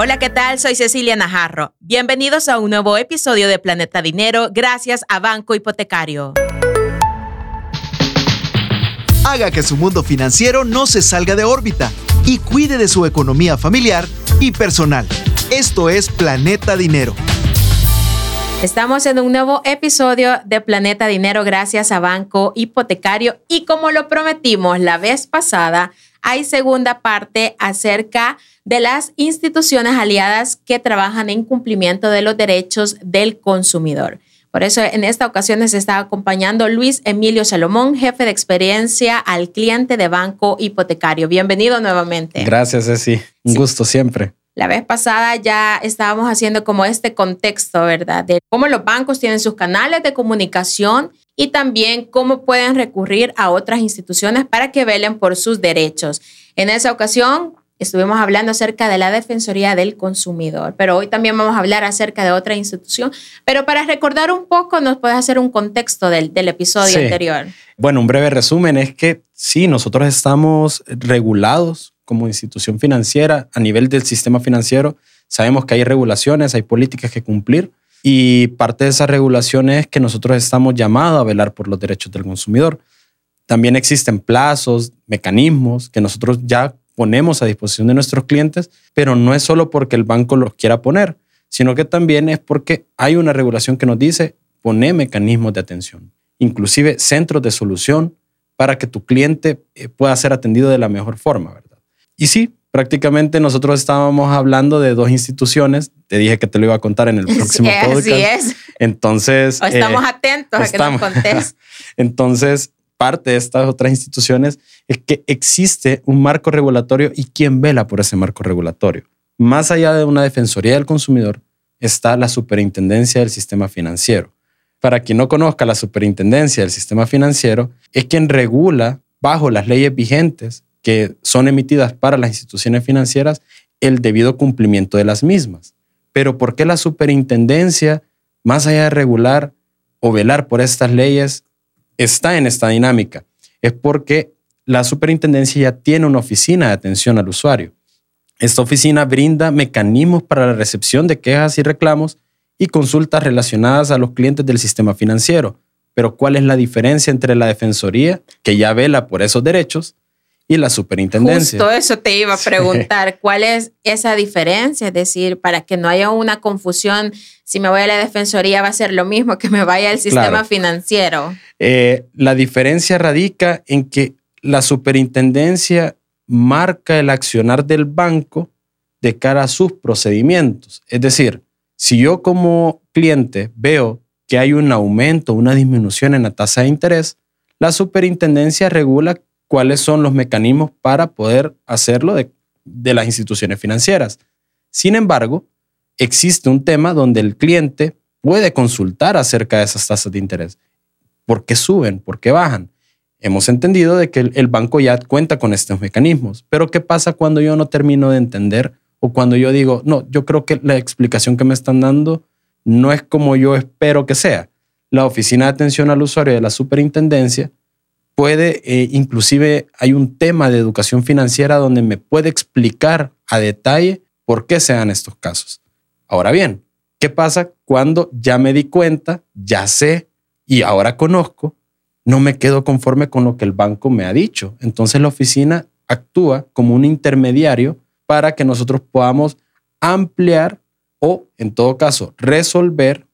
Hola, ¿qué tal? Soy Cecilia Najarro. Bienvenidos a un nuevo episodio de Planeta Dinero gracias a Banco Hipotecario. Haga que su mundo financiero no se salga de órbita y cuide de su economía familiar y personal. Esto es Planeta Dinero. Estamos en un nuevo episodio de Planeta Dinero gracias a Banco Hipotecario y como lo prometimos la vez pasada, hay segunda parte acerca de las instituciones aliadas que trabajan en cumplimiento de los derechos del consumidor. Por eso en esta ocasión nos está acompañando Luis Emilio Salomón, jefe de experiencia al cliente de Banco Hipotecario. Bienvenido nuevamente. Gracias, Ceci. Un gusto siempre. La vez pasada ya estábamos haciendo como este contexto, ¿verdad? De cómo los bancos tienen sus canales de comunicación y también cómo pueden recurrir a otras instituciones para que velen por sus derechos. En esa ocasión estuvimos hablando acerca de la Defensoría del Consumidor, pero hoy también vamos a hablar acerca de otra institución. Pero para recordar un poco, nos puedes hacer un contexto del, episodio anterior. Bueno, un breve resumen es que sí, nosotros estamos regulados como institución financiera a nivel del sistema financiero. Sabemos que hay regulaciones, hay políticas que cumplir y parte de esas regulaciones es que nosotros estamos llamados a velar por los derechos del consumidor. También existen plazos, mecanismos que nosotros ya ponemos a disposición de nuestros clientes, pero no es solo porque el banco los quiera poner, sino que también es porque hay una regulación que nos dice poner mecanismos de atención, inclusive centros de solución para que tu cliente eh, pueda ser atendido de la mejor forma, ¿verdad? Y sí, prácticamente nosotros estábamos hablando de dos instituciones. Te dije que te lo iba a contar en el próximo sí, podcast. Así es. Entonces. estamos eh, atentos a que nos contes. Entonces, parte de estas otras instituciones es que existe un marco regulatorio y quién vela por ese marco regulatorio. Más allá de una defensoría del consumidor, está la superintendencia del sistema financiero. Para quien no conozca la superintendencia del sistema financiero, es quien regula bajo las leyes vigentes son emitidas para las instituciones financieras el debido cumplimiento de las mismas. Pero ¿por qué la superintendencia, más allá de regular o velar por estas leyes, está en esta dinámica? Es porque la superintendencia ya tiene una oficina de atención al usuario. Esta oficina brinda mecanismos para la recepción de quejas y reclamos y consultas relacionadas a los clientes del sistema financiero. Pero ¿cuál es la diferencia entre la Defensoría, que ya vela por esos derechos, y la superintendencia. Justo eso te iba a preguntar, ¿cuál es esa diferencia? Es decir, para que no haya una confusión, si me voy a la defensoría va a ser lo mismo que me vaya al sistema financiero. Eh, la diferencia radica en que la superintendencia marca el accionar del banco de cara a sus procedimientos. Es decir, si yo como cliente veo que hay un aumento, una disminución en la tasa de interés, la superintendencia regula cuáles son los mecanismos para poder hacerlo de, las instituciones financieras. Sin embargo, existe un tema donde el cliente puede consultar acerca de esas tasas de interés. ¿Por qué suben? ¿Por qué bajan? Hemos entendido de que el, banco ya cuenta con estos mecanismos, pero ¿qué pasa cuando yo no termino de entender o cuando yo digo, no, yo creo que la explicación que me están dando no es como yo espero que sea? La Oficina de Atención al Usuario de la Superintendencia puede, eh, inclusive hay un tema de educación financiera donde me puede explicar a detalle por qué se dan estos casos. Ahora bien, ¿qué pasa cuando ya me di cuenta, ya sé y ahora conozco? No me quedo conforme con lo que el banco me ha dicho. Entonces la oficina actúa como un intermediario para que nosotros podamos ampliar o, en todo caso, resolver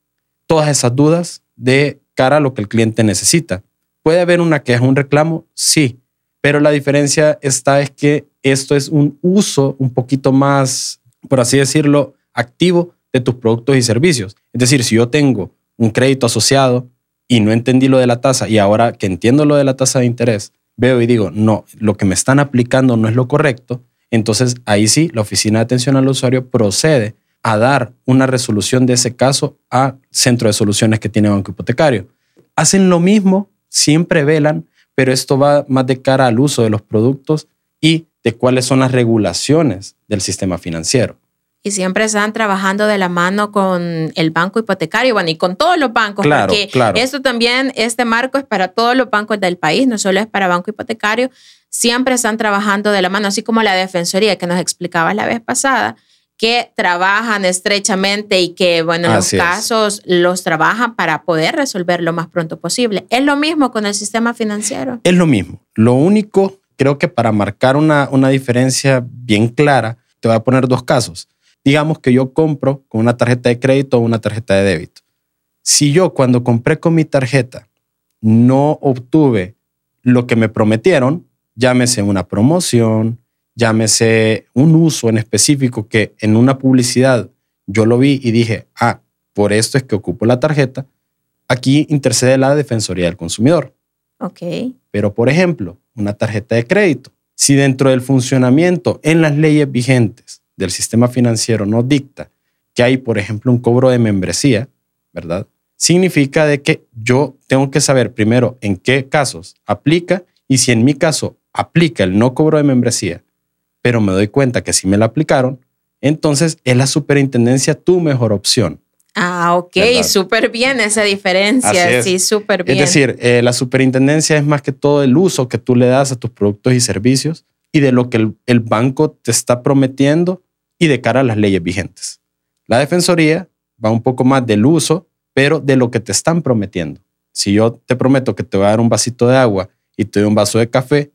todas esas dudas de cara a lo que el cliente necesita. ¿Puede haber una queja, un reclamo? Sí, pero la diferencia está es que esto es un uso un poquito más, por así decirlo, activo de tus productos y servicios. Es decir, si yo tengo un crédito asociado y no entendí lo de la tasa y ahora que entiendo lo de la tasa de interés, veo y digo, no, lo que me están aplicando no es lo correcto, entonces ahí sí, la Oficina de Atención al Usuario procede a dar una resolución de ese caso a Centro de Soluciones que tiene Banco Hipotecario. Hacen lo mismo siempre velan, pero esto va más de cara al uso de los productos y de cuáles son las regulaciones del sistema financiero. Y siempre están trabajando de la mano con el banco hipotecario, bueno, y con todos los bancos, claro, porque claro. esto también, este marco es para todos los bancos del país, no solo es para banco hipotecario, siempre están trabajando de la mano, así como la defensoría que nos explicaba la vez pasada, que trabajan estrechamente y que, bueno, en los es. casos los trabajan para poder resolver lo más pronto posible. Es lo mismo con el sistema financiero. Es lo mismo. Lo único, creo que para marcar una, una diferencia bien clara, te voy a poner dos casos. Digamos que yo compro con una tarjeta de crédito o una tarjeta de débito. Si yo cuando compré con mi tarjeta no obtuve lo que me prometieron, llámese una promoción, llámese un uso en específico que en una publicidad yo lo vi y dije, ah, por esto es que ocupo la tarjeta, aquí intercede la Defensoría del Consumidor. Ok. Pero, por ejemplo, una tarjeta de crédito, si dentro del funcionamiento en las leyes vigentes del sistema financiero no dicta que hay, por ejemplo, un cobro de membresía, ¿verdad? Significa de que yo tengo que saber primero en qué casos aplica y si en mi caso aplica el no cobro de membresía, pero me doy cuenta que sí me la aplicaron, entonces es la superintendencia tu mejor opción. Ah, ok, súper bien esa diferencia. Es. Sí, súper bien. Es decir, eh, la superintendencia es más que todo el uso que tú le das a tus productos y servicios y de lo que el, el banco te está prometiendo y de cara a las leyes vigentes. La defensoría va un poco más del uso, pero de lo que te están prometiendo. Si yo te prometo que te voy a dar un vasito de agua y te doy un vaso de café,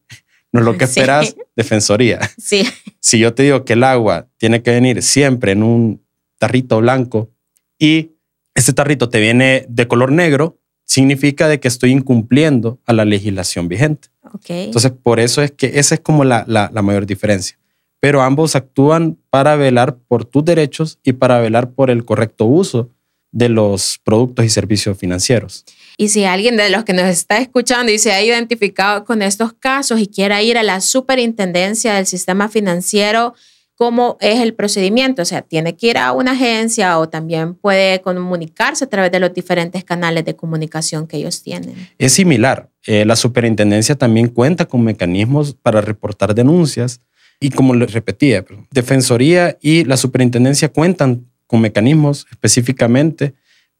no es lo que Sí. esperas, defensoría. sí, Si yo te digo que el agua tiene que venir siempre en un tarrito blanco y este tarrito te viene de color negro, significa de que estoy incumpliendo a la legislación vigente. Entonces, por eso es que esa es como la, la- la mayor diferencia. Pero ambos actúan para velar por tus derechos y para velar por el correcto uso de los productos y servicios financieros. Y si alguien de los que nos está escuchando y se ha identificado con estos casos y quiera ir a la superintendencia del sistema financiero, ¿cómo es el procedimiento? O sea, tiene que ir a una agencia o también puede comunicarse a través de los diferentes canales de comunicación que ellos tienen. Es similar. Eh, la superintendencia también cuenta con mecanismos para reportar denuncias y como les repetía, Defensoría y la superintendencia cuentan con mecanismos específicamente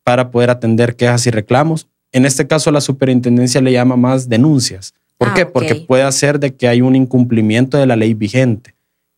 para poder atender quejas y reclamos. En este caso, la superintendencia le llama más denuncias. ¿Por Ah, qué? Porque puede hacer de que hay un incumplimiento de la ley vigente.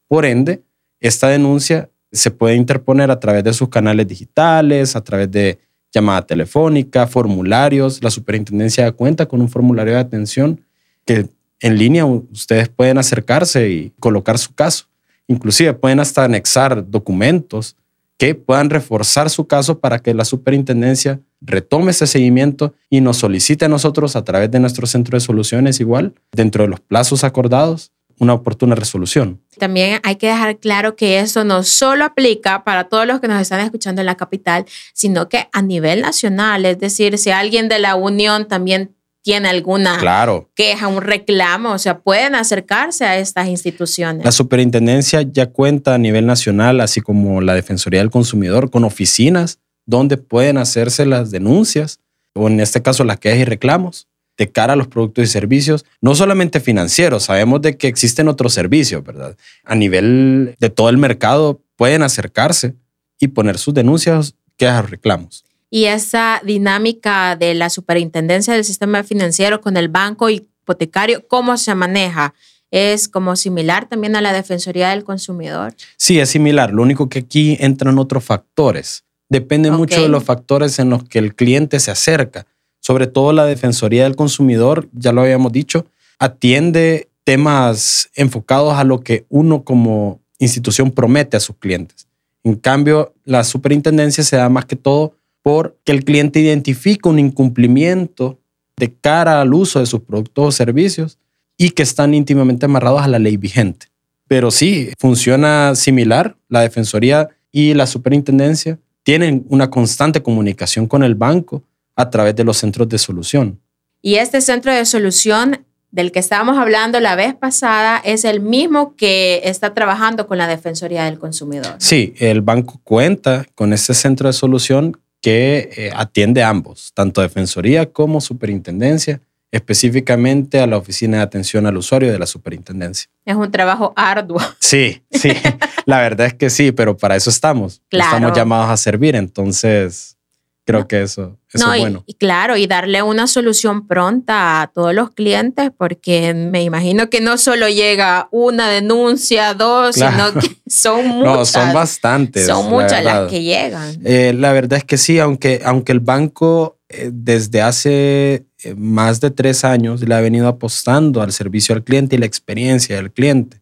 Por ende, esta denuncia se puede interponer a través de sus canales digitales, a través de llamada telefónica, formularios. La superintendencia cuenta con un formulario de atención que en línea ustedes pueden acercarse y colocar su caso. Inclusive pueden hasta anexar documentos que puedan reforzar su caso para que la superintendencia retome ese seguimiento y nos solicite a nosotros a través de nuestro centro de soluciones igual, dentro de los plazos acordados, una oportuna resolución. También hay que dejar claro que eso no solo aplica para todos los que nos están escuchando en la capital, sino que a nivel nacional, es decir, si alguien de la Unión también tiene alguna Claro, queja, un reclamo, o sea, pueden acercarse a estas instituciones. La superintendencia ya cuenta a nivel nacional, así como la Defensoría del Consumidor, con oficinas donde pueden hacerse las denuncias, o en este caso las quejas y reclamos, de cara a los productos y servicios, no solamente financieros, sabemos de que existen otros servicios, ¿verdad? A nivel de todo el mercado pueden acercarse y poner sus denuncias, quejas, reclamos. Y esa dinámica de la superintendencia del sistema financiero con el banco hipotecario, ¿cómo se maneja? ¿Es como similar también a la Defensoría del Consumidor? Sí, es similar. Lo único que aquí entran otros factores. Depende mucho de los factores en los que el cliente se acerca. Sobre todo la Defensoría del Consumidor, ya lo habíamos dicho, atiende temas enfocados a lo que uno como institución promete a sus clientes. En cambio, la superintendencia se da más que todo porque el cliente identifica un incumplimiento de cara al uso de sus productos o servicios y que están íntimamente amarrados a la ley vigente. Pero sí, funciona similar. La Defensoría y la Superintendencia tienen una constante comunicación con el banco a través de los centros de solución. Y este centro de solución del que estábamos hablando la vez pasada es el mismo que está trabajando con la Defensoría del Consumidor. Sí, el banco cuenta con este centro de solución que eh, atiende a ambos, tanto Defensoría como Superintendencia, específicamente a la Oficina de Atención al Usuario de la Superintendencia. Es un trabajo arduo. Sí, sí, la verdad es que sí, pero para eso estamos. Claro. Estamos llamados a servir, entonces Creo que eso, es bueno. Y, claro, y darle una solución pronta a todos los clientes, porque me imagino que no solo llega una denuncia, dos, sino que son muchas. No, son bastantes. Son muchas las que llegan. Eh, la verdad es que sí, aunque, aunque el banco eh, desde hace eh, más de tres años le ha venido apostando al servicio al cliente y la experiencia del cliente.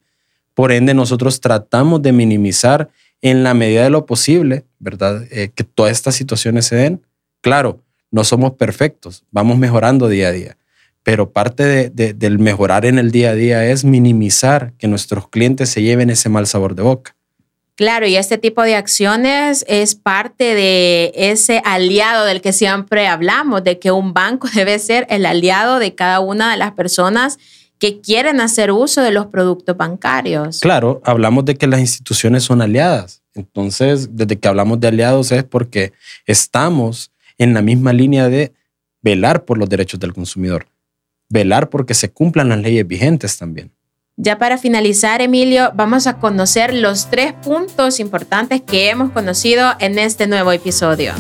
Por ende, nosotros tratamos de minimizar en la medida de lo posible, ¿verdad? Eh, que todas estas situaciones se den. Claro, no somos perfectos, vamos mejorando día a día, pero parte del mejorar en el día a día es minimizar que nuestros clientes se lleven ese mal sabor de boca. Claro, y este tipo de acciones es parte de ese aliado del que siempre hablamos, de que un banco debe ser el aliado de cada una de las personas que quieren hacer uso de los productos bancarios. Claro, hablamos de que las instituciones son aliadas. Entonces, desde que hablamos de aliados es porque estamos en la misma línea de velar por los derechos del consumidor, velar porque se cumplan las leyes vigentes también. Ya para finalizar, Emilio, vamos a conocer los tres puntos importantes que hemos conocido en este nuevo episodio.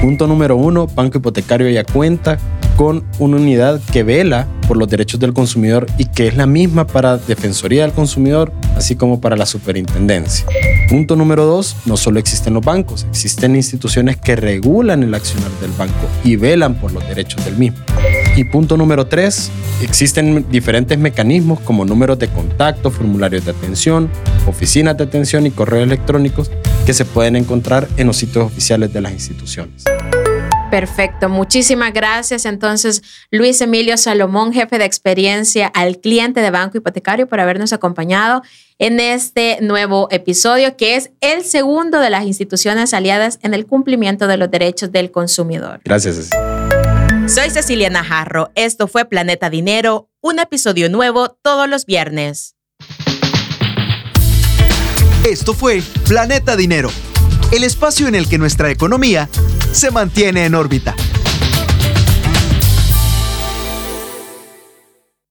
Punto número uno, Banco Hipotecario ya cuenta con una unidad que vela por los derechos del consumidor y que es la misma para Defensoría del Consumidor, así como para la Superintendencia. Punto número dos, no solo existen los bancos, existen instituciones que regulan el accionar del banco y velan por los derechos del mismo. Y punto número tres, existen diferentes mecanismos como números de contacto, formularios de atención, oficinas de atención y correos electrónicos que se pueden encontrar en los sitios oficiales de las instituciones. Perfecto, muchísimas gracias entonces Luis Emilio Salomón, jefe de experiencia al cliente de Banco Hipotecario, por habernos acompañado en este nuevo episodio, que es el segundo de las instituciones aliadas en el cumplimiento de los derechos del consumidor. Gracias. Soy Cecilia Najarro, esto fue Planeta Dinero, un episodio nuevo todos los viernes. Esto fue Planeta Dinero, el espacio en el que nuestra economía se mantiene en órbita.